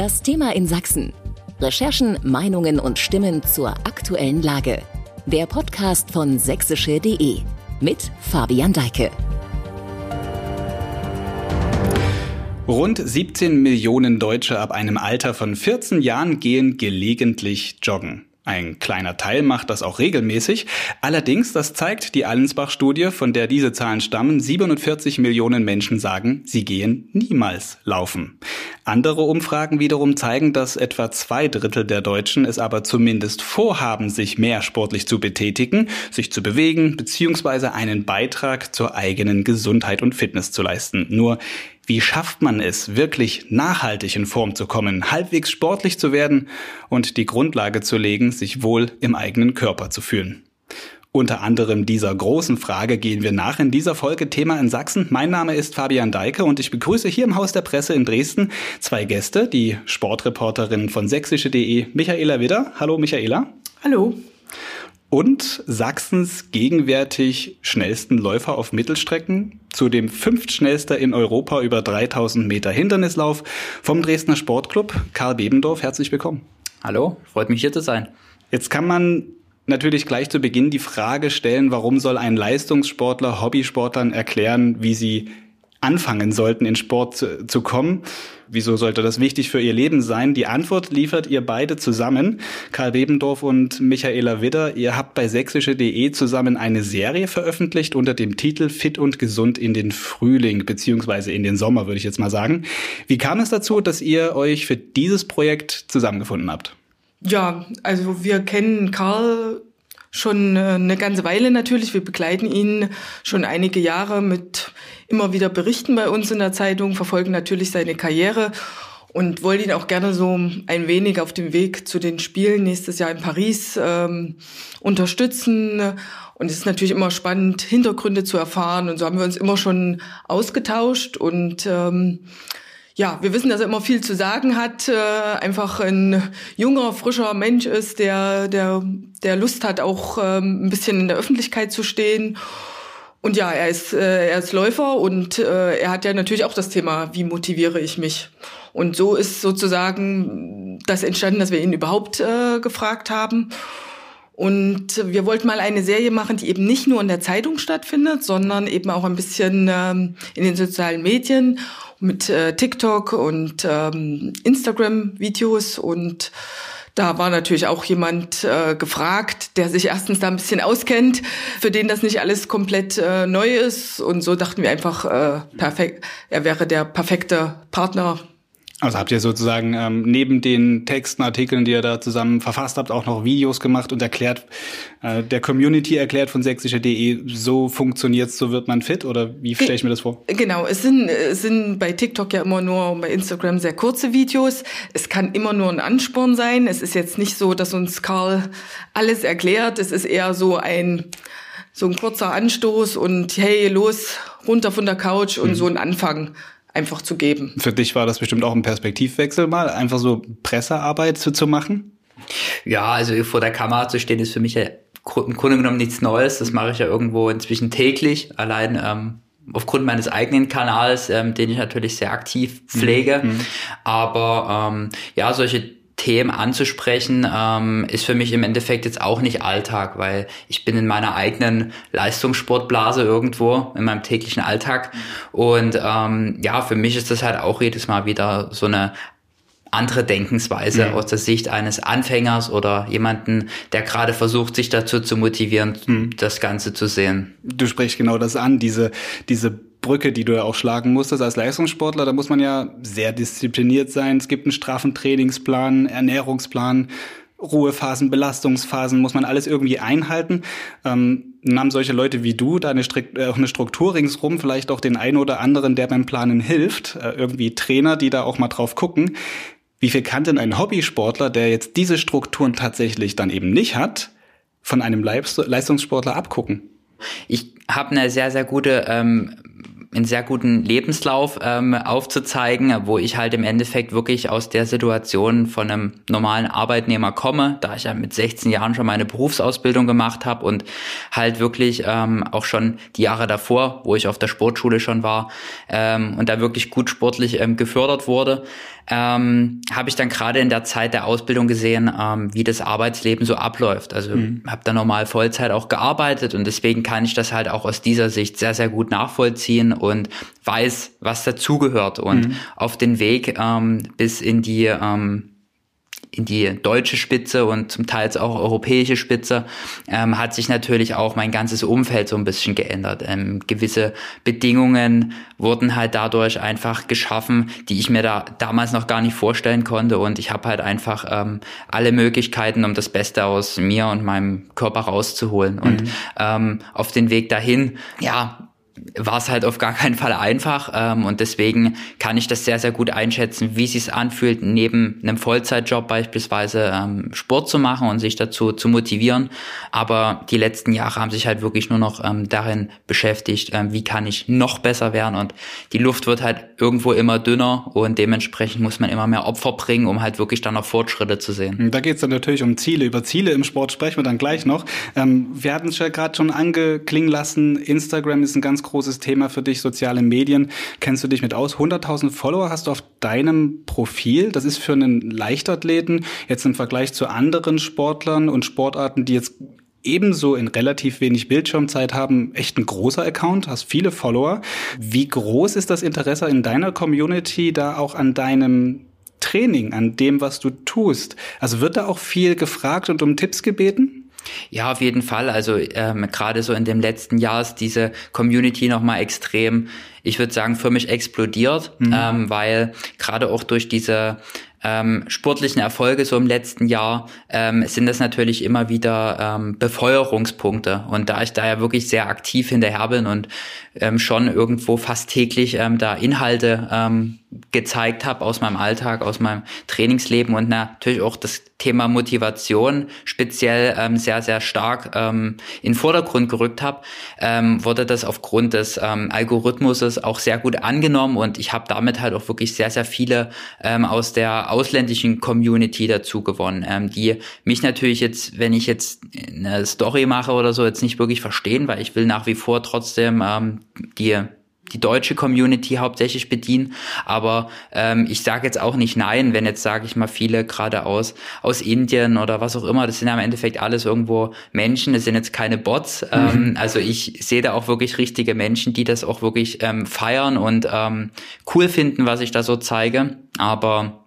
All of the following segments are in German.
Das Thema in Sachsen. Recherchen, Meinungen und Stimmen zur aktuellen Lage. Der Podcast von sächsische.de mit Fabian Deike. Rund 17 Millionen Deutsche ab einem Alter von 14 Jahren gehen gelegentlich joggen. Ein kleiner Teil macht das auch regelmäßig. Allerdings, das zeigt die Allensbach-Studie, von der diese Zahlen stammen, 47 Millionen Menschen sagen, sie gehen niemals laufen. Andere Umfragen wiederum zeigen, dass etwa zwei Drittel der Deutschen es aber zumindest vorhaben, sich mehr sportlich zu betätigen, sich zu bewegen, beziehungsweise einen Beitrag zur eigenen Gesundheit und Fitness zu leisten. Nur wie schafft man es, wirklich nachhaltig in Form zu kommen, halbwegs sportlich zu werden und die Grundlage zu legen, sich wohl im eigenen Körper zu fühlen? Unter anderem dieser großen Frage gehen wir nach in dieser Folge Thema in Sachsen. Mein Name ist Fabian Deike und ich begrüße hier im Haus der Presse in Dresden zwei Gäste, die Sportreporterin von sächsische.de Michaela Widder. Hallo Michaela. Hallo und Sachsens gegenwärtig schnellsten Läufer auf Mittelstrecken, zudem fünftschnellster in Europa über 3000 Meter Hindernislauf vom Dresdner Sportclub, Karl Bebendorf. Herzlich willkommen. Hallo, freut mich hier zu sein. Jetzt kann man natürlich gleich zu Beginn die Frage stellen, warum soll ein Leistungssportler Hobbysportlern erklären, wie sie anfangen sollten, in Sport zu, zu, kommen. Wieso sollte das wichtig für ihr Leben sein? Die Antwort liefert ihr beide zusammen, Karl Bebendorf und Michaela Widder. Ihr habt bei sächsische.de zusammen eine Serie veröffentlicht unter dem Titel Fit und gesund in den Frühling beziehungsweise in den Sommer, würde ich jetzt mal sagen. Wie kam es dazu, dass ihr euch für dieses Projekt zusammengefunden habt? Ja, also wir kennen Karl schon äh, eine ganze Weile natürlich. Wir begleiten ihn schon einige Jahre mit immer wieder Berichten bei uns in der Zeitung, verfolgen natürlich seine Karriere und wollen ihn auch gerne so ein wenig auf dem Weg zu den Spielen nächstes Jahr in Paris ähm, unterstützen. Und es ist natürlich immer spannend, Hintergründe zu erfahren. Und so haben wir uns immer schon ausgetauscht und ähm, ja, wir wissen, dass er immer viel zu sagen hat, äh, einfach ein junger, frischer Mensch ist, der, der, der Lust hat, auch ähm, ein bisschen in der Öffentlichkeit zu stehen. Und ja, er ist, äh, er ist Läufer und äh, er hat ja natürlich auch das Thema, wie motiviere ich mich? Und so ist sozusagen das entstanden, dass wir ihn überhaupt äh, gefragt haben. Und wir wollten mal eine Serie machen, die eben nicht nur in der Zeitung stattfindet, sondern eben auch ein bisschen ähm, in den sozialen Medien mit äh, TikTok und ähm, Instagram-Videos und da war natürlich auch jemand äh, gefragt, der sich erstens da ein bisschen auskennt, für den das nicht alles komplett äh, neu ist. Und so dachten wir einfach, äh, perfekt, er wäre der perfekte Partner also habt ihr sozusagen ähm, neben den Texten, Artikeln, die ihr da zusammen verfasst habt, auch noch Videos gemacht und erklärt, äh, der Community erklärt von sächsischer.de, so funktioniert's, so wird man fit oder wie stelle ich mir das vor? Genau, es sind, es sind bei TikTok ja immer nur bei Instagram sehr kurze Videos. Es kann immer nur ein Ansporn sein. Es ist jetzt nicht so, dass uns Karl alles erklärt. Es ist eher so ein so ein kurzer Anstoß und hey, los, runter von der Couch und mhm. so ein Anfang einfach zu geben. Für dich war das bestimmt auch ein Perspektivwechsel mal, einfach so Pressearbeit zu, zu machen? Ja, also vor der Kamera zu stehen ist für mich ja im Grunde genommen nichts Neues. Das mache ich ja irgendwo inzwischen täglich, allein ähm, aufgrund meines eigenen Kanals, ähm, den ich natürlich sehr aktiv pflege. Mhm. Aber ähm, ja, solche Themen anzusprechen, ähm, ist für mich im Endeffekt jetzt auch nicht Alltag, weil ich bin in meiner eigenen Leistungssportblase irgendwo in meinem täglichen Alltag. Und ähm, ja, für mich ist das halt auch jedes Mal wieder so eine andere Denkensweise mhm. aus der Sicht eines Anfängers oder jemanden, der gerade versucht, sich dazu zu motivieren, mhm. das Ganze zu sehen. Du sprichst genau das an, diese, diese Brücke, die du ja auch schlagen musstest als Leistungssportler, da muss man ja sehr diszipliniert sein. Es gibt einen straffen Trainingsplan, Ernährungsplan, Ruhephasen, Belastungsphasen, muss man alles irgendwie einhalten. Ähm, haben solche Leute wie du da äh, eine Struktur ringsrum, vielleicht auch den einen oder anderen, der beim Planen hilft, äh, irgendwie Trainer, die da auch mal drauf gucken. Wie viel kann denn ein Hobbysportler, der jetzt diese Strukturen tatsächlich dann eben nicht hat, von einem Leistungssportler abgucken? Ich habe eine sehr, sehr gute ähm, einen sehr guten Lebenslauf ähm, aufzuzeigen, wo ich halt im Endeffekt wirklich aus der Situation von einem normalen Arbeitnehmer komme, da ich ja mit 16 Jahren schon meine Berufsausbildung gemacht habe und halt wirklich ähm, auch schon die Jahre davor, wo ich auf der Sportschule schon war ähm, und da wirklich gut sportlich ähm, gefördert wurde, ähm, habe ich dann gerade in der Zeit der Ausbildung gesehen, ähm, wie das Arbeitsleben so abläuft. Also mhm. habe da normal Vollzeit auch gearbeitet und deswegen kann ich das halt auch aus dieser Sicht sehr, sehr gut nachvollziehen und weiß, was dazugehört. Und mhm. auf den Weg ähm, bis in die ähm, in die deutsche Spitze und zum Teil auch europäische Spitze, ähm, hat sich natürlich auch mein ganzes Umfeld so ein bisschen geändert. Ähm, gewisse Bedingungen wurden halt dadurch einfach geschaffen, die ich mir da damals noch gar nicht vorstellen konnte. Und ich habe halt einfach ähm, alle Möglichkeiten, um das Beste aus mir und meinem Körper rauszuholen. Mhm. Und ähm, auf den Weg dahin, ja, war es halt auf gar keinen Fall einfach ähm, und deswegen kann ich das sehr, sehr gut einschätzen, wie es sich anfühlt, neben einem Vollzeitjob beispielsweise ähm, Sport zu machen und sich dazu zu motivieren. Aber die letzten Jahre haben sich halt wirklich nur noch ähm, darin beschäftigt, ähm, wie kann ich noch besser werden und die Luft wird halt irgendwo immer dünner und dementsprechend muss man immer mehr Opfer bringen, um halt wirklich dann noch Fortschritte zu sehen. Da geht es dann natürlich um Ziele. Über Ziele im Sport sprechen wir dann gleich noch. Ähm, wir hatten es ja gerade schon angeklingen lassen, Instagram ist ein ganz großes Thema für dich, soziale Medien. Kennst du dich mit aus? 100.000 Follower hast du auf deinem Profil. Das ist für einen Leichtathleten jetzt im Vergleich zu anderen Sportlern und Sportarten, die jetzt ebenso in relativ wenig Bildschirmzeit haben, echt ein großer Account, hast viele Follower. Wie groß ist das Interesse in deiner Community da auch an deinem Training, an dem, was du tust? Also wird da auch viel gefragt und um Tipps gebeten? Ja, auf jeden Fall. Also ähm, gerade so in dem letzten Jahr ist diese Community nochmal extrem, ich würde sagen, für mich explodiert, mhm. ähm, weil gerade auch durch diese ähm, sportlichen Erfolge so im letzten Jahr ähm, sind das natürlich immer wieder ähm, Befeuerungspunkte. Und da ich da ja wirklich sehr aktiv hinterher bin und ähm, schon irgendwo fast täglich ähm, da Inhalte ähm, gezeigt habe aus meinem Alltag, aus meinem Trainingsleben und natürlich auch das Thema Motivation speziell ähm, sehr, sehr stark ähm, in Vordergrund gerückt habe, ähm, wurde das aufgrund des ähm, Algorithmuses auch sehr gut angenommen und ich habe damit halt auch wirklich sehr, sehr viele ähm, aus der ausländischen Community dazu gewonnen, ähm, die mich natürlich jetzt, wenn ich jetzt eine Story mache oder so, jetzt nicht wirklich verstehen, weil ich will nach wie vor trotzdem ähm, die die deutsche Community hauptsächlich bedienen. Aber ähm, ich sage jetzt auch nicht nein, wenn jetzt, sage ich mal, viele gerade aus, aus Indien oder was auch immer, das sind ja im Endeffekt alles irgendwo Menschen, das sind jetzt keine Bots. Mhm. Ähm, also ich sehe da auch wirklich richtige Menschen, die das auch wirklich ähm, feiern und ähm, cool finden, was ich da so zeige. Aber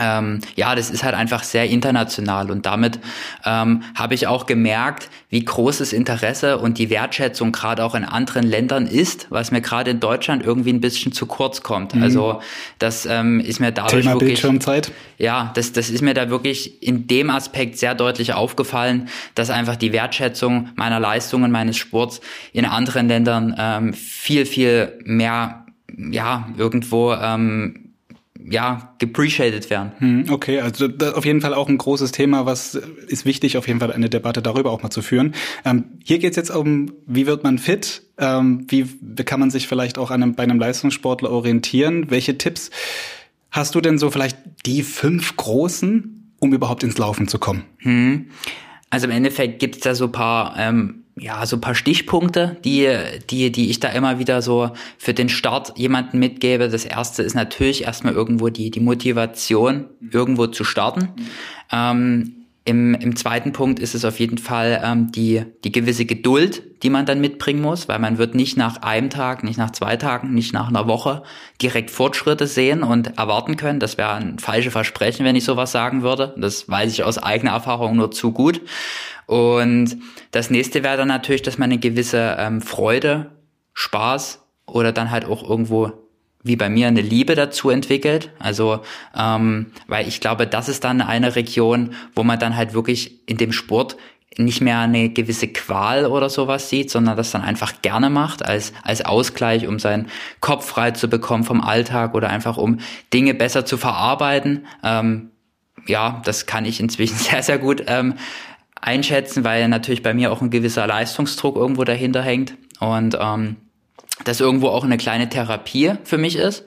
ähm, ja, das ist halt einfach sehr international und damit ähm, habe ich auch gemerkt, wie großes Interesse und die Wertschätzung gerade auch in anderen Ländern ist, was mir gerade in Deutschland irgendwie ein bisschen zu kurz kommt. Mhm. Also das ähm, ist mir dadurch Thema wirklich, Bildschirmzeit. Ja, das, das ist mir da wirklich in dem Aspekt sehr deutlich aufgefallen, dass einfach die Wertschätzung meiner Leistungen, meines Sports in anderen Ländern ähm, viel, viel mehr ja, irgendwo ähm, ja, geappreciated werden. Hm, okay, also auf jeden Fall auch ein großes Thema, was ist wichtig, auf jeden Fall eine Debatte darüber auch mal zu führen. Ähm, hier geht es jetzt um, wie wird man fit? Ähm, wie, kann man sich vielleicht auch an einem, bei einem Leistungssportler orientieren? Welche Tipps hast du denn so vielleicht die fünf großen, um überhaupt ins Laufen zu kommen? Hm. Also im Endeffekt gibt es da so paar ähm, ja, so ein paar Stichpunkte, die, die, die ich da immer wieder so für den Start jemanden mitgebe. Das erste ist natürlich erstmal irgendwo die, die Motivation, irgendwo zu starten. Ähm, im, Im zweiten Punkt ist es auf jeden Fall ähm, die, die gewisse Geduld, die man dann mitbringen muss, weil man wird nicht nach einem Tag, nicht nach zwei Tagen, nicht nach einer Woche direkt Fortschritte sehen und erwarten können. Das wäre ein falsches Versprechen, wenn ich sowas sagen würde. Das weiß ich aus eigener Erfahrung nur zu gut. Und das nächste wäre dann natürlich, dass man eine gewisse ähm, Freude, Spaß oder dann halt auch irgendwo wie bei mir eine Liebe dazu entwickelt. Also, ähm, weil ich glaube, das ist dann eine Region, wo man dann halt wirklich in dem Sport nicht mehr eine gewisse Qual oder sowas sieht, sondern das dann einfach gerne macht als, als Ausgleich, um seinen Kopf frei zu bekommen vom Alltag oder einfach um Dinge besser zu verarbeiten. Ähm, ja, das kann ich inzwischen sehr, sehr gut ähm, einschätzen, weil natürlich bei mir auch ein gewisser Leistungsdruck irgendwo dahinter hängt. Und ähm, das irgendwo auch eine kleine Therapie für mich ist.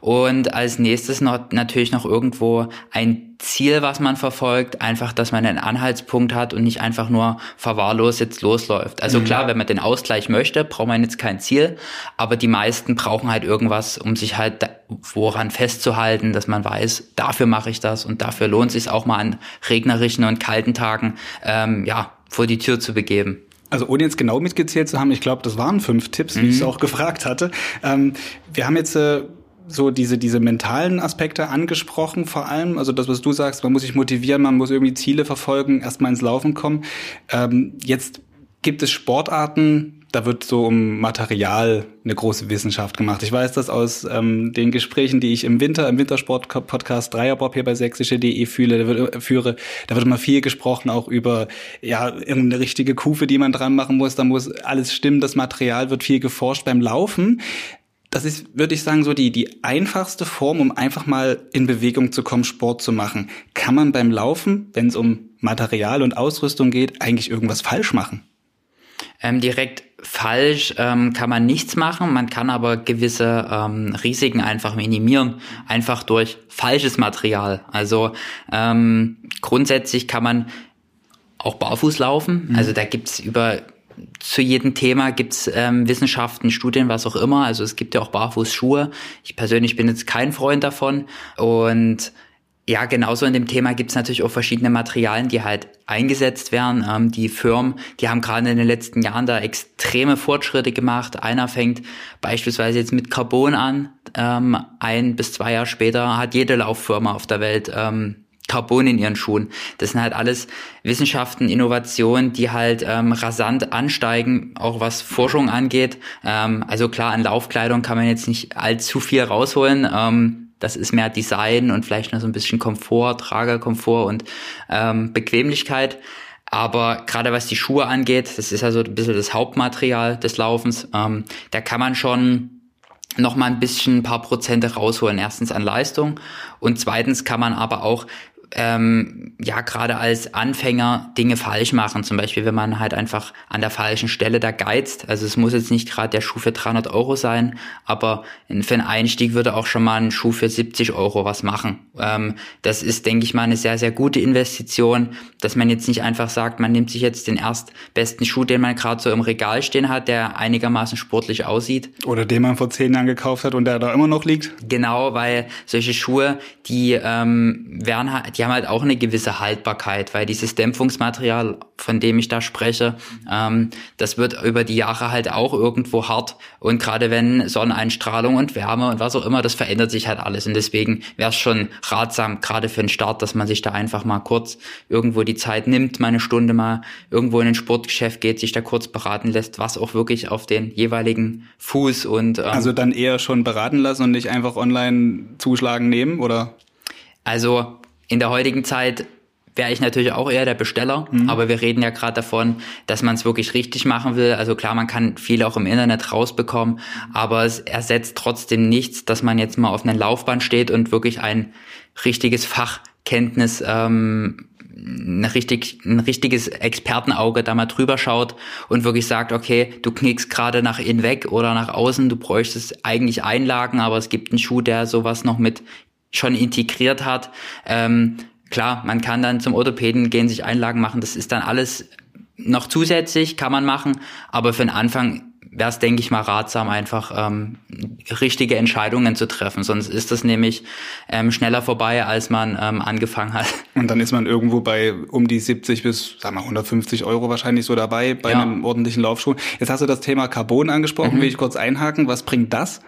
Und als nächstes noch natürlich noch irgendwo ein Ziel, was man verfolgt, einfach, dass man einen Anhaltspunkt hat und nicht einfach nur verwahrlos jetzt losläuft. Also mhm. klar, wenn man den Ausgleich möchte, braucht man jetzt kein Ziel, aber die meisten brauchen halt irgendwas, um sich halt woran festzuhalten, dass man weiß, dafür mache ich das und dafür lohnt es sich auch mal an regnerischen und kalten Tagen ähm, ja vor die Tür zu begeben. Also ohne jetzt genau mitgezählt zu haben, ich glaube, das waren fünf Tipps, wie mhm. ich es auch gefragt hatte. Ähm, wir haben jetzt äh, so diese, diese mentalen Aspekte angesprochen, vor allem. Also das, was du sagst, man muss sich motivieren, man muss irgendwie Ziele verfolgen, erstmal ins Laufen kommen. Ähm, jetzt gibt es Sportarten, da wird so um Material eine große Wissenschaft gemacht. Ich weiß das aus ähm, den Gesprächen, die ich im Winter, im Wintersport-Podcast Dreierbob hier bei sächsische.de fühle, äh, führe. Da wird immer viel gesprochen, auch über ja irgendeine richtige Kufe, die man dran machen muss. Da muss alles stimmen, das Material wird viel geforscht beim Laufen. Das ist, würde ich sagen, so die, die einfachste Form, um einfach mal in Bewegung zu kommen, Sport zu machen. Kann man beim Laufen, wenn es um Material und Ausrüstung geht, eigentlich irgendwas falsch machen? Ähm, direkt falsch ähm, kann man nichts machen, man kann aber gewisse ähm, Risiken einfach minimieren, einfach durch falsches Material. Also ähm, grundsätzlich kann man auch barfuß laufen. Mhm. Also da gibt's über zu jedem Thema gibt's ähm, Wissenschaften, Studien, was auch immer. Also es gibt ja auch Barfußschuhe. Ich persönlich bin jetzt kein Freund davon. Und ja, genauso in dem Thema gibt's natürlich auch verschiedene Materialien, die halt eingesetzt werden. Ähm, die Firmen, die haben gerade in den letzten Jahren da extreme Fortschritte gemacht. Einer fängt beispielsweise jetzt mit Carbon an. Ähm, ein bis zwei Jahre später hat jede Lauffirma auf der Welt ähm, Carbon in ihren Schuhen. Das sind halt alles Wissenschaften, Innovationen, die halt ähm, rasant ansteigen, auch was Forschung angeht. Ähm, also klar, an Laufkleidung kann man jetzt nicht allzu viel rausholen. Ähm, das ist mehr Design und vielleicht noch so ein bisschen Komfort, Tragerkomfort und ähm, Bequemlichkeit. Aber gerade was die Schuhe angeht, das ist also ein bisschen das Hauptmaterial des Laufens, ähm, da kann man schon noch mal ein bisschen ein paar Prozente rausholen. Erstens an Leistung und zweitens kann man aber auch ähm, ja gerade als Anfänger Dinge falsch machen. Zum Beispiel, wenn man halt einfach an der falschen Stelle da geizt. Also es muss jetzt nicht gerade der Schuh für 300 Euro sein, aber für einen Einstieg würde auch schon mal ein Schuh für 70 Euro was machen. Ähm, das ist, denke ich mal, eine sehr, sehr gute Investition, dass man jetzt nicht einfach sagt, man nimmt sich jetzt den erstbesten Schuh, den man gerade so im Regal stehen hat, der einigermaßen sportlich aussieht. Oder den man vor zehn Jahren gekauft hat und der da immer noch liegt. Genau, weil solche Schuhe, die ähm, werden halt die haben halt auch eine gewisse Haltbarkeit, weil dieses Dämpfungsmaterial, von dem ich da spreche, ähm, das wird über die Jahre halt auch irgendwo hart. Und gerade wenn Sonneneinstrahlung und Wärme und was auch immer, das verändert sich halt alles. Und deswegen wäre es schon ratsam, gerade für den Start, dass man sich da einfach mal kurz irgendwo die Zeit nimmt, mal eine Stunde mal irgendwo in ein Sportgeschäft geht, sich da kurz beraten lässt, was auch wirklich auf den jeweiligen Fuß und ähm, also dann eher schon beraten lassen und nicht einfach online zuschlagen nehmen oder also in der heutigen Zeit wäre ich natürlich auch eher der Besteller, mhm. aber wir reden ja gerade davon, dass man es wirklich richtig machen will. Also klar, man kann viel auch im Internet rausbekommen, aber es ersetzt trotzdem nichts, dass man jetzt mal auf einer Laufbahn steht und wirklich ein richtiges Fachkenntnis, ähm, ein, richtig, ein richtiges Expertenauge da mal drüber schaut und wirklich sagt, okay, du knickst gerade nach innen weg oder nach außen, du bräuchtest eigentlich Einlagen, aber es gibt einen Schuh, der sowas noch mit schon integriert hat. Ähm, klar, man kann dann zum Orthopäden gehen, sich Einlagen machen. Das ist dann alles noch zusätzlich, kann man machen. Aber für den Anfang wäre es, denke ich mal, ratsam, einfach ähm, richtige Entscheidungen zu treffen. Sonst ist das nämlich ähm, schneller vorbei, als man ähm, angefangen hat. Und dann ist man irgendwo bei um die 70 bis, sagen wir, 150 Euro wahrscheinlich so dabei bei ja. einem ordentlichen Laufschuh. Jetzt hast du das Thema Carbon angesprochen. Mhm. Will ich kurz einhaken. Was bringt das?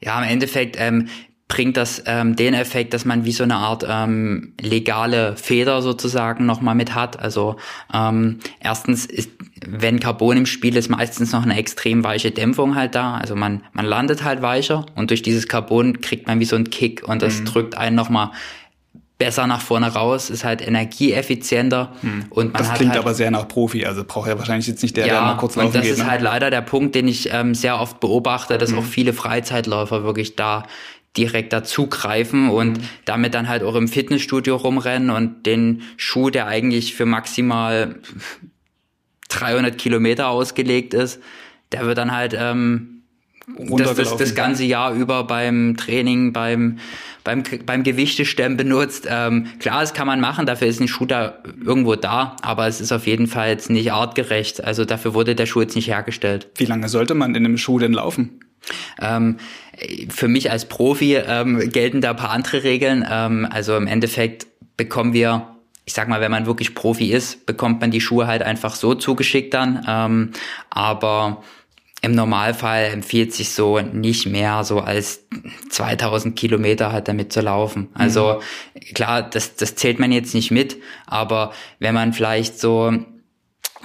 Ja, im Endeffekt ähm, bringt das ähm, den Effekt, dass man wie so eine Art ähm, legale Feder sozusagen nochmal mit hat. Also ähm, erstens ist, wenn Carbon im Spiel ist, meistens noch eine extrem weiche Dämpfung halt da. Also man, man landet halt weicher und durch dieses Carbon kriegt man wie so einen Kick und das mhm. drückt einen nochmal besser nach vorne raus, ist halt energieeffizienter hm. und man Das klingt halt, aber sehr nach Profi, also braucht ja wahrscheinlich jetzt nicht der, ja, der mal kurz laufen geht. und das ist ne? halt leider der Punkt, den ich ähm, sehr oft beobachte, dass hm. auch viele Freizeitläufer wirklich da direkt dazugreifen und mhm. damit dann halt auch im Fitnessstudio rumrennen und den Schuh, der eigentlich für maximal 300 Kilometer ausgelegt ist, der wird dann halt ähm, das, das, das ganze Jahr über beim Training, beim beim, beim Gewichtestemmen benutzt. Ähm, klar, das kann man machen, dafür ist ein Schuh da irgendwo da, aber es ist auf jeden Fall jetzt nicht artgerecht. Also dafür wurde der Schuh jetzt nicht hergestellt. Wie lange sollte man in einem Schuh denn laufen? Ähm, für mich als Profi ähm, gelten da ein paar andere Regeln. Ähm, also im Endeffekt bekommen wir ich sag mal, wenn man wirklich Profi ist, bekommt man die Schuhe halt einfach so zugeschickt dann. Ähm, aber im Normalfall empfiehlt sich so nicht mehr so als 2000 Kilometer halt damit zu laufen. Also mhm. klar, das, das zählt man jetzt nicht mit, aber wenn man vielleicht so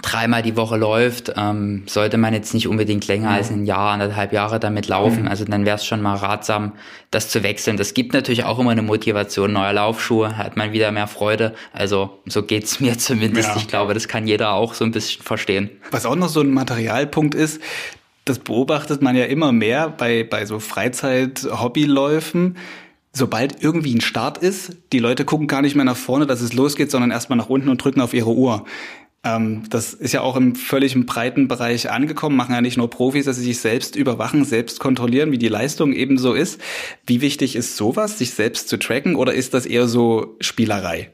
dreimal die Woche läuft, ähm, sollte man jetzt nicht unbedingt länger mhm. als ein Jahr, anderthalb Jahre damit laufen. Mhm. Also dann wäre es schon mal ratsam, das zu wechseln. Das gibt natürlich auch immer eine Motivation. Neuer Laufschuhe, hat man wieder mehr Freude. Also so geht's mir zumindest. Ja. Ich glaube, das kann jeder auch so ein bisschen verstehen. Was auch noch so ein Materialpunkt ist, das beobachtet man ja immer mehr bei, bei so Freizeit-Hobbyläufen. Sobald irgendwie ein Start ist, die Leute gucken gar nicht mehr nach vorne, dass es losgeht, sondern erstmal nach unten und drücken auf ihre Uhr. Ähm, das ist ja auch im völlig breiten Bereich angekommen, machen ja nicht nur Profis, dass sie sich selbst überwachen, selbst kontrollieren, wie die Leistung eben so ist. Wie wichtig ist sowas, sich selbst zu tracken, oder ist das eher so Spielerei?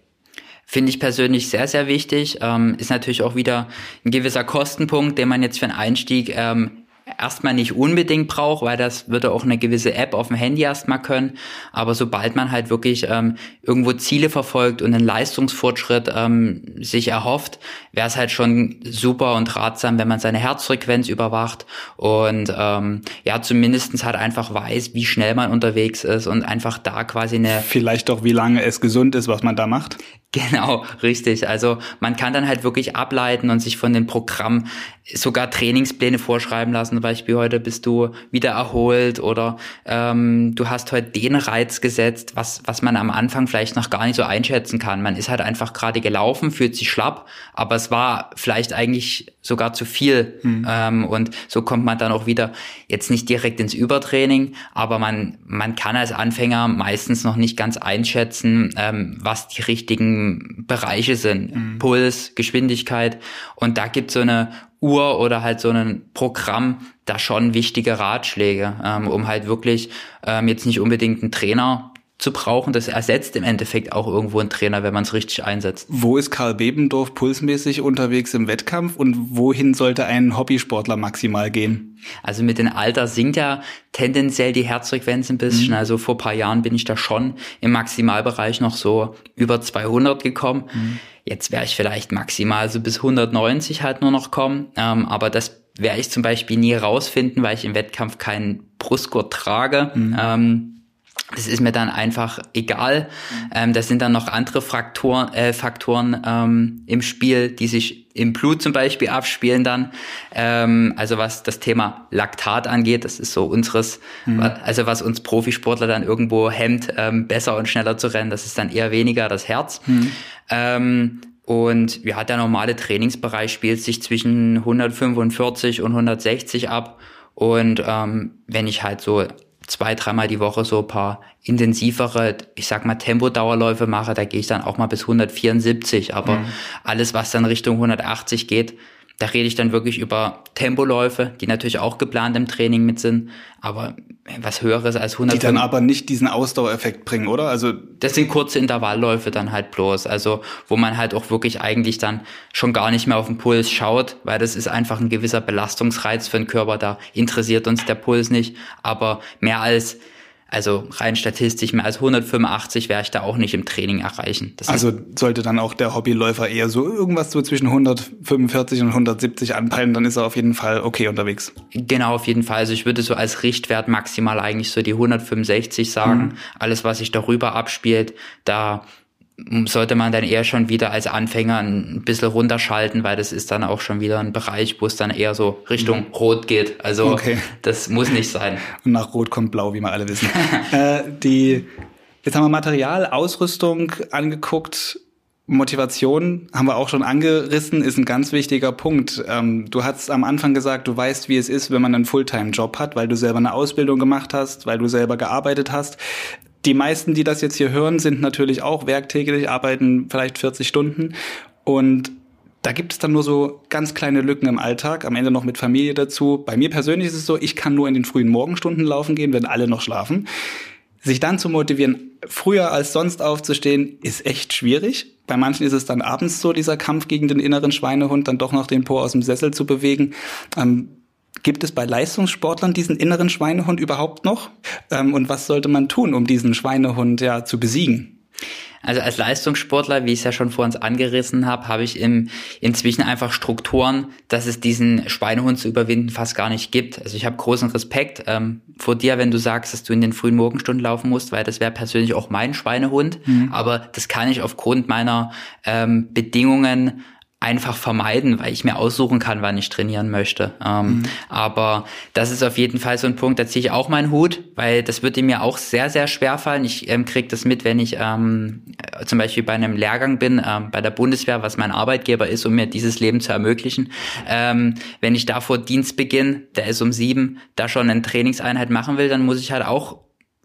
Finde ich persönlich sehr, sehr wichtig. Ähm, ist natürlich auch wieder ein gewisser Kostenpunkt, den man jetzt für einen Einstieg ähm, erstmal nicht unbedingt braucht, weil das würde auch eine gewisse App auf dem Handy erstmal können. Aber sobald man halt wirklich ähm, irgendwo Ziele verfolgt und einen Leistungsfortschritt ähm, sich erhofft, wäre es halt schon super und ratsam, wenn man seine Herzfrequenz überwacht und ähm, ja zumindestens halt einfach weiß, wie schnell man unterwegs ist und einfach da quasi eine vielleicht doch wie lange es gesund ist, was man da macht. Genau, richtig. Also man kann dann halt wirklich ableiten und sich von dem Programm sogar Trainingspläne vorschreiben lassen. Zum Beispiel heute bist du wieder erholt oder ähm, du hast heute den Reiz gesetzt, was, was man am Anfang vielleicht noch gar nicht so einschätzen kann. Man ist halt einfach gerade gelaufen, fühlt sich schlapp, aber es war vielleicht eigentlich sogar zu viel. Mhm. Ähm, und so kommt man dann auch wieder jetzt nicht direkt ins Übertraining, aber man, man kann als Anfänger meistens noch nicht ganz einschätzen, ähm, was die richtigen Bereiche sind. Mhm. Puls, Geschwindigkeit. Und da gibt so eine Uhr oder halt so ein Programm da schon wichtige Ratschläge, ähm, um halt wirklich ähm, jetzt nicht unbedingt einen Trainer zu brauchen. Das ersetzt im Endeffekt auch irgendwo einen Trainer, wenn man es richtig einsetzt. Wo ist Karl Bebendorf pulsmäßig unterwegs im Wettkampf und wohin sollte ein Hobbysportler maximal gehen? Also mit dem Alter sinkt ja tendenziell die Herzfrequenz ein bisschen. Mhm. Also vor paar Jahren bin ich da schon im Maximalbereich noch so über 200 gekommen. Mhm. Jetzt wäre ich vielleicht maximal so bis 190 halt nur noch kommen. Ähm, aber das werde ich zum Beispiel nie rausfinden, weil ich im Wettkampf keinen Brustgurt trage. Mhm. Ähm, das ist mir dann einfach egal. Ähm, das sind dann noch andere Fraktoren, äh, Faktoren ähm, im Spiel, die sich im Blut zum Beispiel abspielen dann. Ähm, also was das Thema Laktat angeht, das ist so unseres, mhm. also was uns Profisportler dann irgendwo hemmt, ähm, besser und schneller zu rennen, das ist dann eher weniger das Herz. Mhm. Ähm, und ja, der normale Trainingsbereich spielt sich zwischen 145 und 160 ab. Und ähm, wenn ich halt so zwei, dreimal die Woche so ein paar intensivere, ich sag mal Tempodauerläufe mache, da gehe ich dann auch mal bis 174. Aber mhm. alles, was dann Richtung 180 geht, da rede ich dann wirklich über Tempoläufe, die natürlich auch geplant im Training mit sind, aber was höheres als 100. Die dann aber nicht diesen Ausdauereffekt bringen, oder? Also das sind kurze Intervallläufe dann halt bloß, also wo man halt auch wirklich eigentlich dann schon gar nicht mehr auf den Puls schaut, weil das ist einfach ein gewisser Belastungsreiz für den Körper, da interessiert uns der Puls nicht, aber mehr als also rein statistisch mehr als 185 werde ich da auch nicht im Training erreichen. Das also sollte dann auch der Hobbyläufer eher so irgendwas so zwischen 145 und 170 anpeilen, dann ist er auf jeden Fall okay unterwegs. Genau, auf jeden Fall. Also ich würde so als Richtwert maximal eigentlich so die 165 sagen. Mhm. Alles, was sich darüber abspielt, da sollte man dann eher schon wieder als Anfänger ein bisschen runterschalten, weil das ist dann auch schon wieder ein Bereich, wo es dann eher so Richtung mhm. Rot geht. Also okay. das muss nicht sein. Und nach Rot kommt Blau, wie wir alle wissen. äh, die, jetzt haben wir Material, Ausrüstung angeguckt. Motivation haben wir auch schon angerissen, ist ein ganz wichtiger Punkt. Ähm, du hast am Anfang gesagt, du weißt, wie es ist, wenn man einen Fulltime-Job hat, weil du selber eine Ausbildung gemacht hast, weil du selber gearbeitet hast die meisten, die das jetzt hier hören, sind natürlich auch werktäglich, arbeiten vielleicht 40 Stunden. Und da gibt es dann nur so ganz kleine Lücken im Alltag, am Ende noch mit Familie dazu. Bei mir persönlich ist es so, ich kann nur in den frühen Morgenstunden laufen gehen, wenn alle noch schlafen. Sich dann zu motivieren, früher als sonst aufzustehen, ist echt schwierig. Bei manchen ist es dann abends so, dieser Kampf gegen den inneren Schweinehund, dann doch noch den Po aus dem Sessel zu bewegen. Ähm, gibt es bei Leistungssportlern diesen inneren Schweinehund überhaupt noch? Ähm, und was sollte man tun, um diesen Schweinehund ja zu besiegen? Also als Leistungssportler, wie ich es ja schon vor uns angerissen habe, habe ich im, inzwischen einfach Strukturen, dass es diesen Schweinehund zu überwinden fast gar nicht gibt. Also ich habe großen Respekt ähm, vor dir, wenn du sagst, dass du in den frühen Morgenstunden laufen musst, weil das wäre persönlich auch mein Schweinehund. Mhm. Aber das kann ich aufgrund meiner ähm, Bedingungen einfach vermeiden, weil ich mir aussuchen kann, wann ich trainieren möchte. Ähm, mhm. Aber das ist auf jeden Fall so ein Punkt, da ziehe ich auch meinen Hut, weil das würde mir auch sehr, sehr schwer fallen. Ich ähm, kriege das mit, wenn ich ähm, zum Beispiel bei einem Lehrgang bin, ähm, bei der Bundeswehr, was mein Arbeitgeber ist, um mir dieses Leben zu ermöglichen. Ähm, wenn ich da vor Dienstbeginn, der ist um sieben, da schon eine Trainingseinheit machen will, dann muss ich halt auch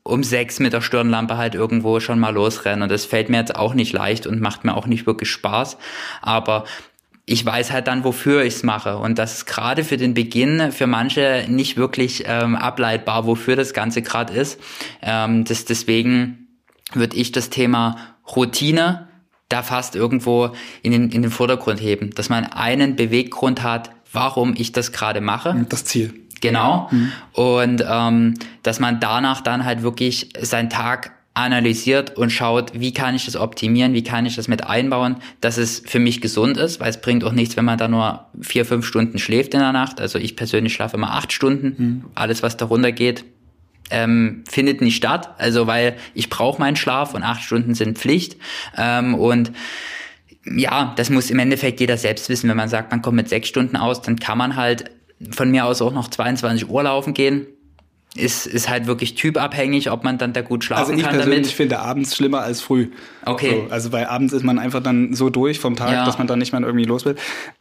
um sechs mit der Stirnlampe halt irgendwo schon mal losrennen. Und das fällt mir jetzt auch nicht leicht und macht mir auch nicht wirklich Spaß. Aber ich weiß halt dann, wofür ich es mache. Und das ist gerade für den Beginn für manche nicht wirklich ähm, ableitbar, wofür das Ganze gerade ist. Ähm, das, deswegen würde ich das Thema Routine da fast irgendwo in den, in den Vordergrund heben. Dass man einen Beweggrund hat, warum ich das gerade mache. Das Ziel. Genau. Mhm. Und ähm, dass man danach dann halt wirklich seinen Tag analysiert und schaut, wie kann ich das optimieren, wie kann ich das mit einbauen, dass es für mich gesund ist, weil es bringt auch nichts, wenn man da nur vier, fünf Stunden schläft in der Nacht. Also ich persönlich schlafe immer acht Stunden. Mhm. Alles, was darunter geht, ähm, findet nicht statt. Also weil ich brauche meinen Schlaf und acht Stunden sind Pflicht. Ähm, und ja, das muss im Endeffekt jeder selbst wissen. Wenn man sagt, man kommt mit sechs Stunden aus, dann kann man halt von mir aus auch noch 22 Uhr laufen gehen ist, ist halt wirklich typabhängig, ob man dann da gut schlafen kann. Also ich kann persönlich damit. finde abends schlimmer als früh. Okay. So, also weil abends ist man einfach dann so durch vom Tag, ja. dass man dann nicht mehr irgendwie los will.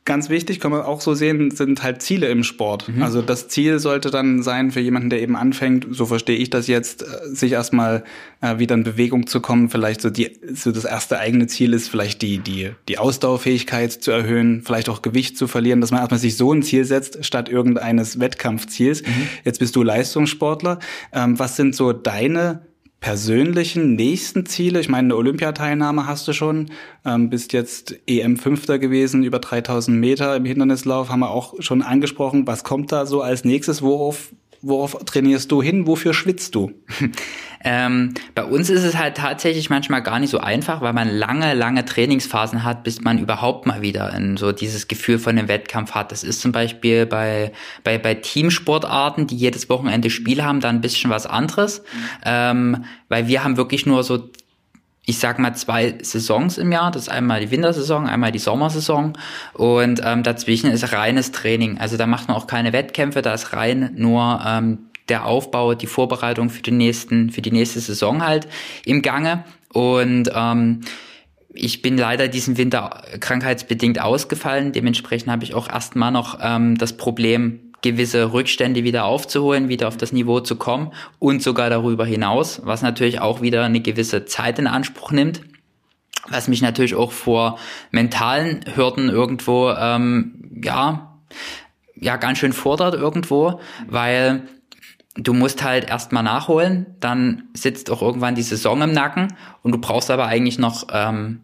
Ganz wichtig, kann man auch so sehen, sind halt Ziele im Sport. Mhm. Also das Ziel sollte dann sein für jemanden, der eben anfängt, so verstehe ich das jetzt, äh, sich erstmal äh, wieder in Bewegung zu kommen. Vielleicht so die, so das erste eigene Ziel ist, vielleicht die, die, die Ausdauerfähigkeit zu erhöhen, vielleicht auch Gewicht zu verlieren, dass man erstmal sich so ein Ziel setzt, statt irgendeines Wettkampfziels. Mhm. Jetzt bist du Leistungssportler. Ähm, was sind so deine persönlichen nächsten Ziele? Ich meine, eine Olympiateilnahme hast du schon, ähm, bist jetzt EM-Fünfter gewesen, über 3000 Meter im Hindernislauf, haben wir auch schon angesprochen. Was kommt da so als nächstes? Worauf, worauf trainierst du hin? Wofür schwitzt du? Ähm, bei uns ist es halt tatsächlich manchmal gar nicht so einfach, weil man lange, lange Trainingsphasen hat, bis man überhaupt mal wieder in so dieses Gefühl von einem Wettkampf hat. Das ist zum Beispiel bei, bei, bei Teamsportarten, die jedes Wochenende Spiel haben, dann ein bisschen was anderes, ähm, weil wir haben wirklich nur so ich sag mal, zwei Saisons im Jahr. Das ist einmal die Wintersaison, einmal die Sommersaison. Und ähm, dazwischen ist reines Training. Also da macht man auch keine Wettkämpfe, da ist rein nur ähm, der Aufbau, die Vorbereitung für den nächsten, für die nächste Saison halt im Gange. Und ähm, ich bin leider diesen Winter krankheitsbedingt ausgefallen. Dementsprechend habe ich auch erstmal noch ähm, das Problem, gewisse Rückstände wieder aufzuholen, wieder auf das Niveau zu kommen und sogar darüber hinaus, was natürlich auch wieder eine gewisse Zeit in Anspruch nimmt was mich natürlich auch vor mentalen Hürden irgendwo ähm, ja ja ganz schön fordert irgendwo, weil du musst halt erstmal nachholen, dann sitzt auch irgendwann die Saison im Nacken und du brauchst aber eigentlich noch ähm,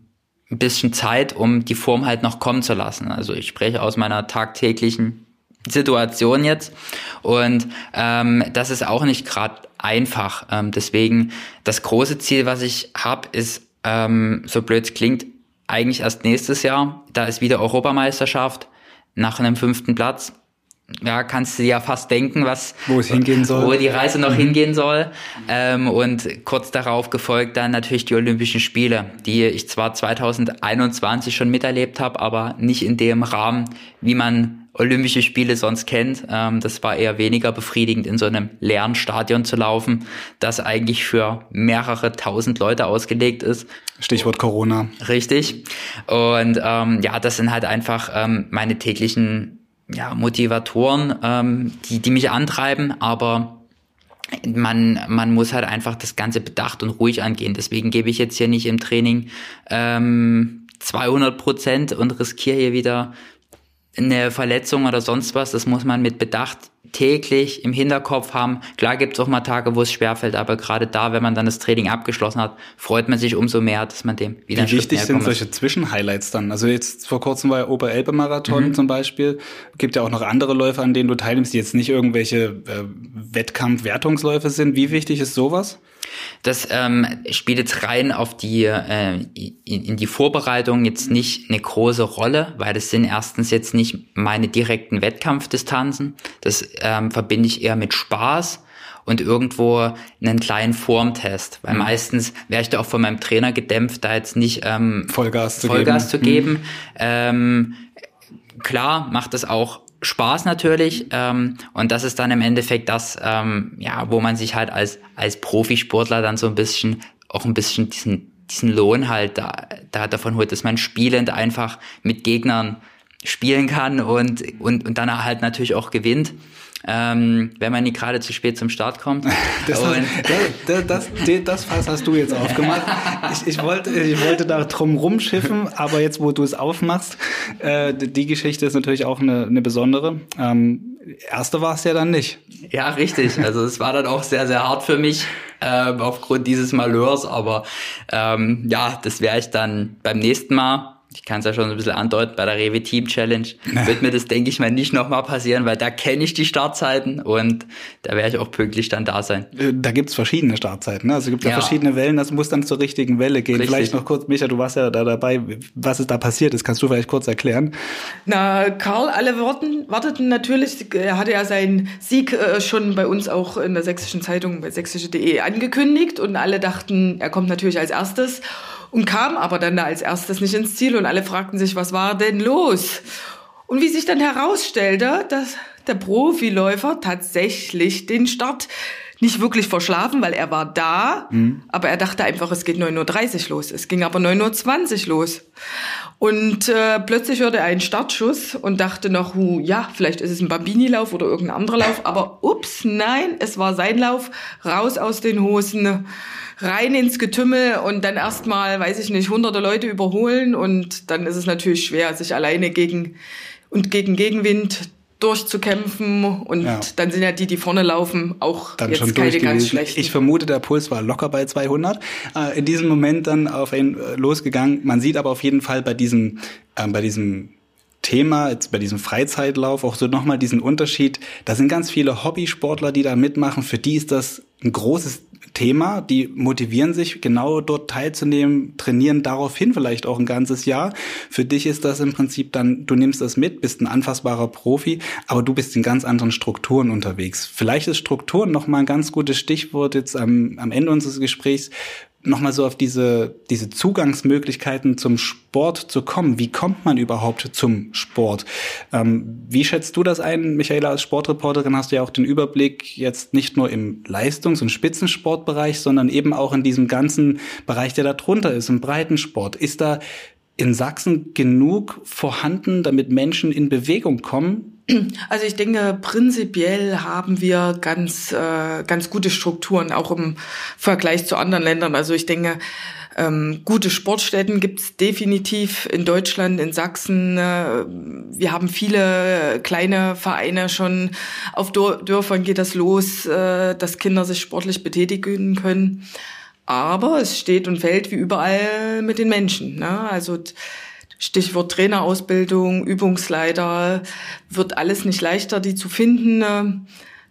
ein bisschen Zeit, um die Form halt noch kommen zu lassen. Also ich spreche aus meiner tagtäglichen Situation jetzt und ähm, das ist auch nicht gerade einfach. Ähm, deswegen das große Ziel, was ich habe, ist, ähm, so blöd klingt, eigentlich erst nächstes Jahr. Da ist wieder Europameisterschaft nach einem fünften Platz ja, kannst du dir ja fast denken, was wo es hingehen soll, wo die Reise noch mhm. hingehen soll. Ähm, und kurz darauf gefolgt dann natürlich die Olympischen Spiele, die ich zwar 2021 schon miterlebt habe, aber nicht in dem Rahmen, wie man Olympische Spiele sonst kennt. Ähm, das war eher weniger befriedigend, in so einem leeren Stadion zu laufen, das eigentlich für mehrere tausend Leute ausgelegt ist. Stichwort Corona. Richtig. Und ähm, ja, das sind halt einfach ähm, meine täglichen ja, Motivatoren, ähm, die, die mich antreiben, aber man, man muss halt einfach das Ganze bedacht und ruhig angehen. Deswegen gebe ich jetzt hier nicht im Training ähm, 200 Prozent und riskiere hier wieder eine Verletzung oder sonst was. Das muss man mit Bedacht täglich im Hinterkopf haben. Klar gibt es auch mal Tage, wo es schwerfällt, aber gerade da, wenn man dann das Training abgeschlossen hat, freut man sich umso mehr, dass man dem wieder Wie wichtig sind solche Zwischenhighlights dann? Also jetzt vor kurzem war ja Oberelbe-Marathon mhm. zum Beispiel. Gibt ja auch noch andere Läufe, an denen du teilnimmst, die jetzt nicht irgendwelche äh, Wettkampf-Wertungsläufe sind. Wie wichtig ist sowas? Das ähm, spielt jetzt rein auf die äh, in, die Vorbereitung jetzt nicht eine große Rolle, weil das sind erstens jetzt nicht meine direkten Wettkampfdistanzen. Das ähm, verbinde ich eher mit Spaß und irgendwo einen kleinen Formtest. Weil mhm. meistens wäre ich da auch von meinem Trainer gedämpft, da jetzt nicht ähm, Vollgas zu Vollgas geben. Zu geben. Mhm. Ähm, klar macht es auch Spaß natürlich ähm, und das ist dann im Endeffekt das, ähm, ja, wo man sich halt als als Profisportler dann so ein bisschen auch ein bisschen diesen diesen Lohn halt da, da davon holt, dass man spielend einfach mit Gegnern spielen kann und und und dann halt natürlich auch gewinnt ähm, wenn man nie gerade zu spät zum Start kommt. Das, hast, das, das, das, Fass hast du jetzt aufgemacht. Ich, ich, wollte, ich wollte da drum rumschiffen, aber jetzt, wo du es aufmachst, äh, die Geschichte ist natürlich auch eine, eine besondere. Ähm, erste war es ja dann nicht. Ja, richtig. Also es war dann auch sehr, sehr hart für mich ähm, aufgrund dieses Malheurs, aber ähm, ja, das werde ich dann beim nächsten Mal ich kann es ja schon ein bisschen andeuten, bei der Rewe Team Challenge wird mir das, denke ich mal, nicht nochmal passieren, weil da kenne ich die Startzeiten und da werde ich auch pünktlich dann da sein. Äh, da gibt's verschiedene Startzeiten, ne? Also es gibt ja, ja verschiedene Wellen, das muss dann zur richtigen Welle gehen. Richtig. Vielleicht noch kurz, Micha, du warst ja da dabei, was ist da passiert ist, kannst du vielleicht kurz erklären? Na, Karl, alle warten, warteten natürlich, er hatte ja seinen Sieg äh, schon bei uns auch in der sächsischen Zeitung, bei sächsische.de angekündigt und alle dachten, er kommt natürlich als erstes und kam aber dann da als erstes nicht ins Ziel und alle fragten sich, was war denn los? Und wie sich dann herausstellte, dass der Profiläufer tatsächlich den Start nicht wirklich verschlafen, weil er war da, mhm. aber er dachte einfach, es geht 9.30 Uhr los. Es ging aber 9.20 Uhr los. Und äh, plötzlich hörte er einen Startschuss und dachte noch, hu, ja, vielleicht ist es ein Bambini-Lauf oder irgendein anderer Lauf. Aber ups, nein, es war sein Lauf. Raus aus den Hosen rein ins Getümmel und dann erstmal, weiß ich nicht, hunderte Leute überholen und dann ist es natürlich schwer, sich alleine gegen und gegen Gegenwind durchzukämpfen und ja. dann sind ja die, die vorne laufen, auch dann jetzt keine ganz schlechten. Ich vermute, der Puls war locker bei 200. Äh, in diesem Moment dann auf ihn äh, losgegangen. Man sieht aber auf jeden Fall bei diesem, äh, bei diesem Thema, jetzt bei diesem Freizeitlauf auch so nochmal diesen Unterschied. Da sind ganz viele Hobbysportler, die da mitmachen. Für die ist das ein großes Thema. Die motivieren sich genau dort teilzunehmen, trainieren daraufhin vielleicht auch ein ganzes Jahr. Für dich ist das im Prinzip dann, du nimmst das mit, bist ein anfassbarer Profi, aber du bist in ganz anderen Strukturen unterwegs. Vielleicht ist Strukturen nochmal ein ganz gutes Stichwort jetzt am, am Ende unseres Gesprächs nochmal so auf diese, diese Zugangsmöglichkeiten zum Sport zu kommen. Wie kommt man überhaupt zum Sport? Ähm, wie schätzt du das ein, Michaela, als Sportreporterin hast du ja auch den Überblick jetzt nicht nur im Leistungs- und Spitzensportbereich, sondern eben auch in diesem ganzen Bereich, der da drunter ist, im Breitensport. Ist da in Sachsen genug vorhanden, damit Menschen in Bewegung kommen? Also ich denke, prinzipiell haben wir ganz, äh, ganz gute Strukturen, auch im Vergleich zu anderen Ländern. Also ich denke, ähm, gute Sportstätten gibt's definitiv in Deutschland, in Sachsen. Äh, wir haben viele kleine Vereine schon. Auf Dörfern geht das los, äh, dass Kinder sich sportlich betätigen können. Aber es steht und fällt wie überall mit den Menschen. Ne? Also Stichwort Trainerausbildung, Übungsleiter, wird alles nicht leichter, die zu finden, äh,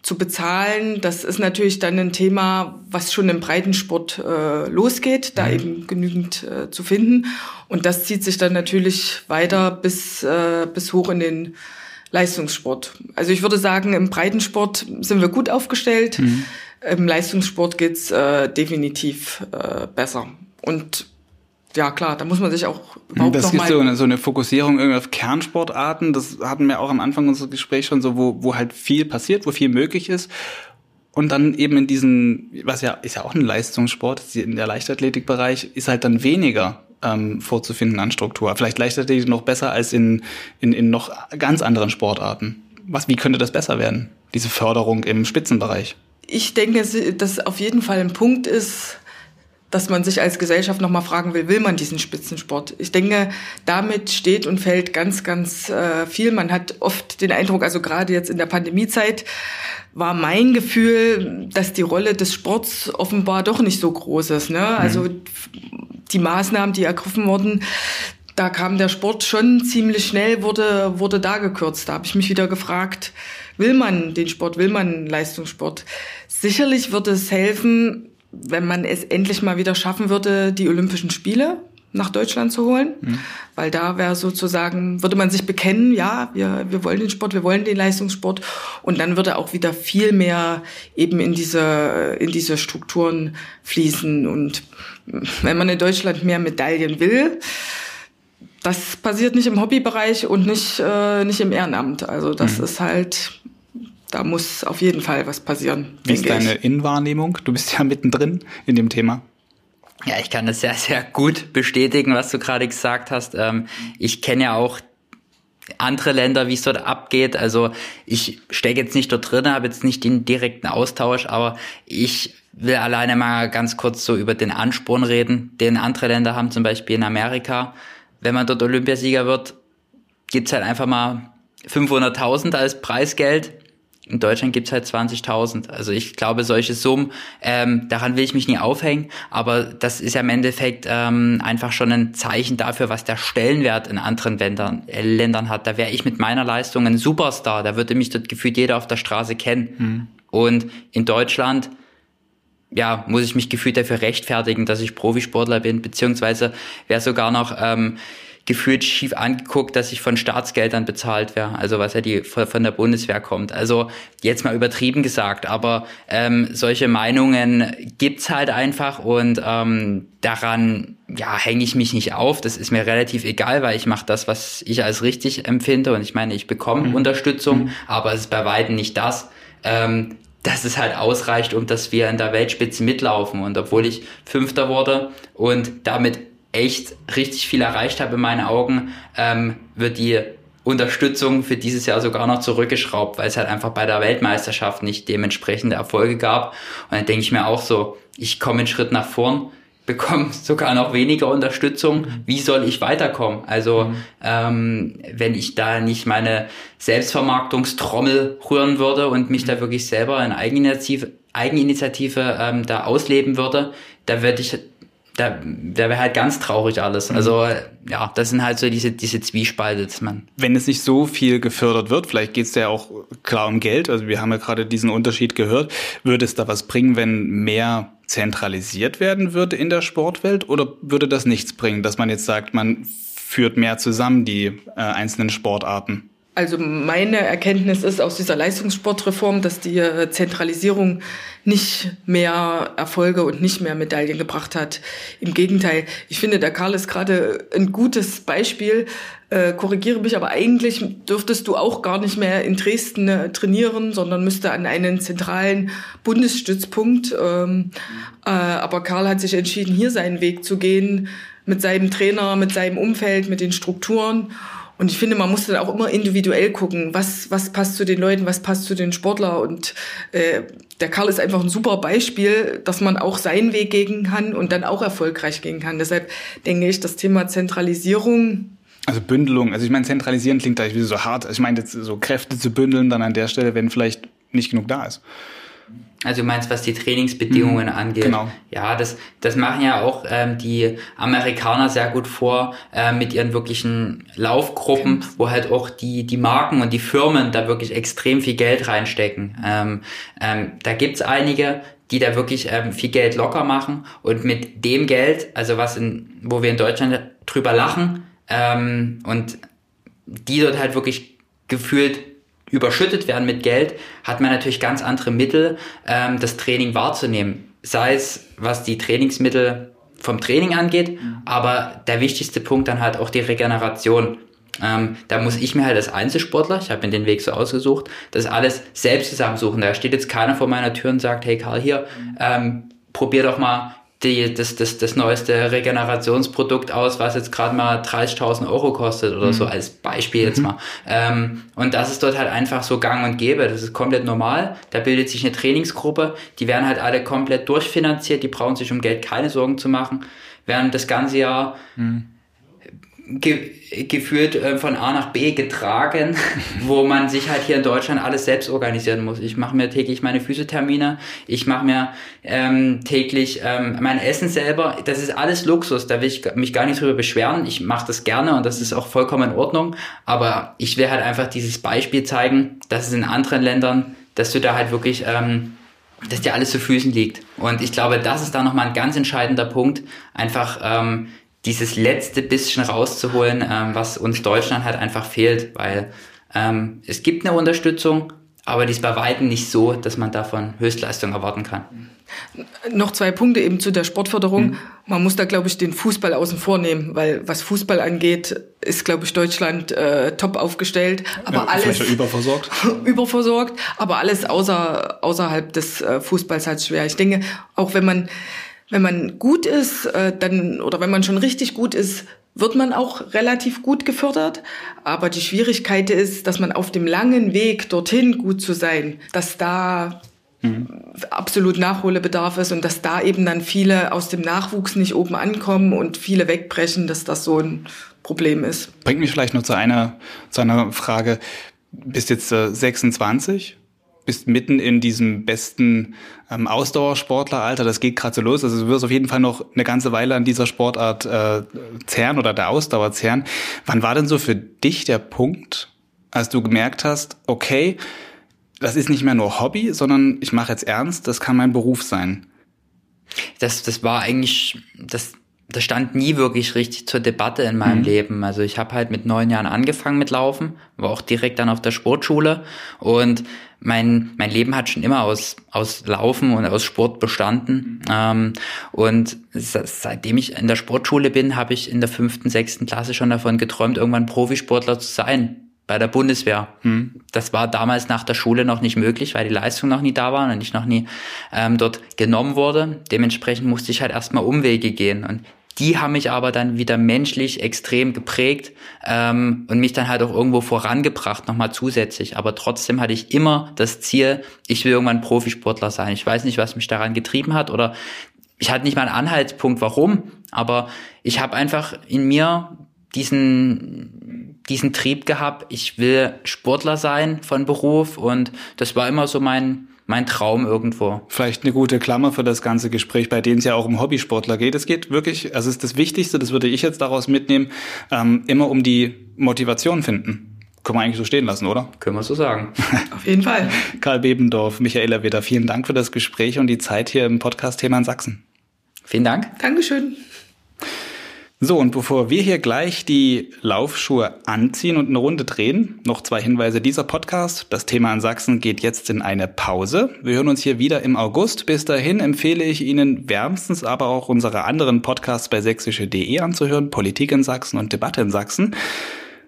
zu bezahlen. Das ist natürlich dann ein Thema, was schon im Breitensport äh, losgeht, da mhm. eben genügend äh, zu finden. Und das zieht sich dann natürlich weiter bis, äh, bis hoch in den Leistungssport. Also ich würde sagen, im Breitensport sind wir gut aufgestellt. Mhm. Im Leistungssport geht's äh, definitiv äh, besser. Und ja klar, da muss man sich auch überhaupt Das gibt so eine, so eine Fokussierung auf Kernsportarten. Das hatten wir auch am Anfang unseres Gesprächs schon so, wo, wo halt viel passiert, wo viel möglich ist. Und dann eben in diesen, was ja ist ja auch ein Leistungssport, in der Leichtathletikbereich ist halt dann weniger ähm, vorzufinden an Struktur. Vielleicht Leichtathletik noch besser als in, in, in noch ganz anderen Sportarten. Was, wie könnte das besser werden, diese Förderung im Spitzenbereich? Ich denke, dass auf jeden Fall ein Punkt ist, dass man sich als Gesellschaft nochmal fragen will, will man diesen Spitzensport? Ich denke, damit steht und fällt ganz, ganz äh, viel. Man hat oft den Eindruck, also gerade jetzt in der Pandemiezeit, war mein Gefühl, dass die Rolle des Sports offenbar doch nicht so groß ist. Ne? Also mhm. die Maßnahmen, die ergriffen wurden, da kam der Sport schon ziemlich schnell, wurde, wurde da gekürzt. Da habe ich mich wieder gefragt, will man den Sport, will man Leistungssport? Sicherlich wird es helfen, wenn man es endlich mal wieder schaffen würde, die Olympischen Spiele nach Deutschland zu holen, mhm. weil da wäre sozusagen, würde man sich bekennen, ja, wir, wir wollen den Sport, wir wollen den Leistungssport und dann würde auch wieder viel mehr eben in diese, in diese Strukturen fließen und wenn man in Deutschland mehr Medaillen will, das passiert nicht im Hobbybereich und nicht, äh, nicht im Ehrenamt. Also das mhm. ist halt da muss auf jeden Fall was passieren. Wie ist deine ich. Innenwahrnehmung? Du bist ja mittendrin in dem Thema. Ja, ich kann das sehr, sehr gut bestätigen, was du gerade gesagt hast. Ähm, ich kenne ja auch andere Länder, wie es dort abgeht. Also ich stecke jetzt nicht dort drin, habe jetzt nicht den direkten Austausch, aber ich will alleine mal ganz kurz so über den Ansporn reden, den andere Länder haben, zum Beispiel in Amerika. Wenn man dort Olympiasieger wird, gibt's halt einfach mal 500.000 als Preisgeld in Deutschland gibt's halt 20.000. Also ich glaube, solche Summen, ähm, daran will ich mich nie aufhängen, aber das ist ja im Endeffekt ähm, einfach schon ein Zeichen dafür, was der Stellenwert in anderen Ländern, äh, Ländern hat. Da wäre ich mit meiner Leistung ein Superstar, da würde mich dort gefühlt jeder auf der Straße kennen. Mhm. Und in Deutschland ja, muss ich mich gefühlt dafür rechtfertigen, dass ich Profisportler bin, beziehungsweise wäre sogar noch ähm, gefühlt schief angeguckt, dass ich von Staatsgeldern bezahlt wäre, also was ja die von der Bundeswehr kommt. Also jetzt mal übertrieben gesagt, aber ähm, solche Meinungen gibt's halt einfach und ähm, daran ja hänge ich mich nicht auf. Das ist mir relativ egal, weil ich mache das, was ich als richtig empfinde und ich meine, ich bekomme mhm. Unterstützung, mhm. aber es ist bei weitem nicht das. Ähm, dass es halt ausreicht, um dass wir in der Weltspitze mitlaufen. Und obwohl ich Fünfter wurde und damit echt richtig viel erreicht habe in meinen Augen, ähm, wird die Unterstützung für dieses Jahr sogar noch zurückgeschraubt, weil es halt einfach bei der Weltmeisterschaft nicht dementsprechende Erfolge gab. Und dann denke ich mir auch so, ich komme einen Schritt nach vorn, bekomme sogar noch weniger Unterstützung. Wie soll ich weiterkommen? Also mhm. ähm, wenn ich da nicht meine Selbstvermarktungstrommel rühren würde und mich da wirklich selber in Eigeninitiative, Eigeninitiative ähm, da ausleben würde, da würde ich da, da wäre halt ganz traurig alles. Mhm. Also ja, das sind halt so diese, diese Zwiespalte, dass man. Wenn es nicht so viel gefördert wird, vielleicht geht es ja auch klar um Geld, also wir haben ja gerade diesen Unterschied gehört, würde es da was bringen, wenn mehr zentralisiert werden würde in der Sportwelt oder würde das nichts bringen, dass man jetzt sagt, man führt mehr zusammen die äh, einzelnen Sportarten? Also meine Erkenntnis ist aus dieser Leistungssportreform, dass die äh, Zentralisierung nicht mehr Erfolge und nicht mehr Medaillen gebracht hat. Im Gegenteil, ich finde, der Karl ist gerade ein gutes Beispiel. Äh, korrigiere mich, aber eigentlich dürftest du auch gar nicht mehr in Dresden äh, trainieren, sondern müsste an einen zentralen Bundesstützpunkt. Ähm, äh, aber Karl hat sich entschieden, hier seinen Weg zu gehen, mit seinem Trainer, mit seinem Umfeld, mit den Strukturen. Und ich finde, man muss dann auch immer individuell gucken, was, was passt zu den Leuten, was passt zu den Sportler. Und äh, der Karl ist einfach ein super Beispiel, dass man auch seinen Weg gehen kann und dann auch erfolgreich gehen kann. Deshalb denke ich, das Thema Zentralisierung also Bündelung, also ich meine, zentralisieren klingt gleich wie so hart. Ich meine, so Kräfte zu bündeln dann an der Stelle, wenn vielleicht nicht genug da ist. Also du meinst, was die Trainingsbedingungen mhm, angeht. Genau. Ja, das, das machen ja auch ähm, die Amerikaner sehr gut vor äh, mit ihren wirklichen Laufgruppen, wo halt auch die, die Marken und die Firmen da wirklich extrem viel Geld reinstecken. Ähm, ähm, da gibt's einige, die da wirklich ähm, viel Geld locker machen und mit dem Geld, also was in, wo wir in Deutschland drüber lachen ähm, und die dort halt wirklich gefühlt überschüttet werden mit Geld, hat man natürlich ganz andere Mittel, ähm, das Training wahrzunehmen. Sei es, was die Trainingsmittel vom Training angeht, aber der wichtigste Punkt dann halt auch die Regeneration. Ähm, da muss ich mir halt als Einzelsportler, ich habe mir den Weg so ausgesucht, das alles selbst zusammensuchen. Da steht jetzt keiner vor meiner Tür und sagt, hey Karl, hier, ähm, probier doch mal die, das, das, das neueste Regenerationsprodukt aus, was jetzt gerade mal 30.000 Euro kostet oder mhm. so als Beispiel jetzt mhm. mal. Ähm, und das ist dort halt einfach so gang und gäbe. Das ist komplett normal. Da bildet sich eine Trainingsgruppe. Die werden halt alle komplett durchfinanziert. Die brauchen sich um Geld keine Sorgen zu machen. Während das ganze Jahr mhm ge geführt äh, von A nach B getragen, wo man sich halt hier in Deutschland alles selbst organisieren muss. Ich mache mir täglich meine Physiothermine, ich mache mir ähm, täglich ähm, mein Essen selber. Das ist alles Luxus, da will ich mich gar nicht drüber beschweren. Ich mache das gerne und das ist auch vollkommen in Ordnung. Aber ich will halt einfach dieses Beispiel zeigen, dass es in anderen Ländern, dass du da halt wirklich... Ähm, dass dir alles zu Füßen liegt. Und ich glaube, das ist da nochmal ein ganz entscheidender Punkt, einfach ähm, dieses letzte bisschen rauszuholen, ähm, was uns Deutschland halt einfach fehlt, weil ähm, es gibt eine Unterstützung, aber die ist bei weitem nicht so, dass man davon Höchstleistung erwarten kann. Noch zwei Punkte eben zu der Sportförderung. Mhm. Man muss da, glaube ich, den Fußball außen vor nehmen, weil was Fußball angeht, ist, glaube ich, Deutschland äh, top aufgestellt. Aber ja, alles überversorgt. überversorgt, aber alles außer, außerhalb des äh, Fußballs halt schwer. Ich denke, auch wenn man wenn man gut ist, äh, dann oder wenn man schon richtig gut ist, wird man auch relativ gut gefördert. Aber die Schwierigkeit ist, dass man auf dem langen Weg dorthin gut zu sein, dass da mhm. absolut Nachholbedarf ist und dass da eben dann viele aus dem Nachwuchs nicht oben ankommen und viele wegbrechen, dass das so ein Problem ist. Bringt mich vielleicht noch zu einer, zu einer Frage. Bist jetzt äh, 26 bist mitten in diesem besten ähm, Ausdauersportleralter. Das geht gerade so los. Also du wirst auf jeden Fall noch eine ganze Weile an dieser Sportart äh, zehren oder der Ausdauer zehren. Wann war denn so für dich der Punkt, als du gemerkt hast, okay, das ist nicht mehr nur Hobby, sondern ich mache jetzt ernst, das kann mein Beruf sein? Das, das war eigentlich, das, das stand nie wirklich richtig zur Debatte in meinem mhm. Leben. Also ich habe halt mit neun Jahren angefangen mit Laufen, war auch direkt dann auf der Sportschule und mein, mein Leben hat schon immer aus, aus Laufen und aus Sport bestanden. Mhm. Ähm, und seitdem ich in der Sportschule bin, habe ich in der fünften, sechsten Klasse schon davon geträumt, irgendwann Profisportler zu sein bei der Bundeswehr. Mhm. Das war damals nach der Schule noch nicht möglich, weil die Leistung noch nie da war und ich noch nie ähm, dort genommen wurde. Dementsprechend musste ich halt erstmal Umwege gehen. Und die haben mich aber dann wieder menschlich extrem geprägt ähm, und mich dann halt auch irgendwo vorangebracht, nochmal zusätzlich. Aber trotzdem hatte ich immer das Ziel, ich will irgendwann Profisportler sein. Ich weiß nicht, was mich daran getrieben hat oder ich hatte nicht mal einen Anhaltspunkt, warum, aber ich habe einfach in mir diesen diesen Trieb gehabt, ich will Sportler sein von Beruf und das war immer so mein mein Traum irgendwo. Vielleicht eine gute Klammer für das ganze Gespräch, bei dem es ja auch um Hobbysportler geht. Es geht wirklich, also es ist das Wichtigste, das würde ich jetzt daraus mitnehmen, ähm, immer um die Motivation finden. Können wir eigentlich so stehen lassen, oder? Können wir so sagen. Auf jeden Fall. Karl Bebendorf, Michaela Witter, vielen Dank für das Gespräch und die Zeit hier im Podcast-Thema in Sachsen. Vielen Dank. Dankeschön. So, und bevor wir hier gleich die Laufschuhe anziehen und eine Runde drehen, noch zwei Hinweise dieser Podcast. Das Thema in Sachsen geht jetzt in eine Pause. Wir hören uns hier wieder im August. Bis dahin empfehle ich Ihnen wärmstens aber auch unsere anderen Podcasts bei sächsische.de anzuhören. Politik in Sachsen und Debatte in Sachsen.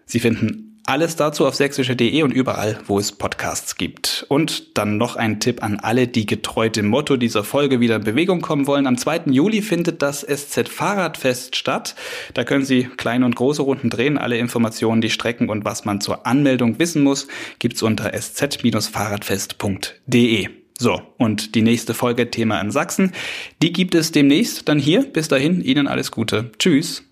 Sie finden alles dazu auf sächsische.de und überall, wo es Podcasts gibt. Und dann noch ein Tipp an alle, die getreu dem Motto dieser Folge wieder in Bewegung kommen wollen. Am 2. Juli findet das SZ Fahrradfest statt. Da können Sie kleine und große Runden drehen. Alle Informationen, die Strecken und was man zur Anmeldung wissen muss, gibt's unter sz-fahrradfest.de. So, und die nächste Folge Thema in Sachsen, die gibt es demnächst dann hier. Bis dahin, Ihnen alles Gute. Tschüss.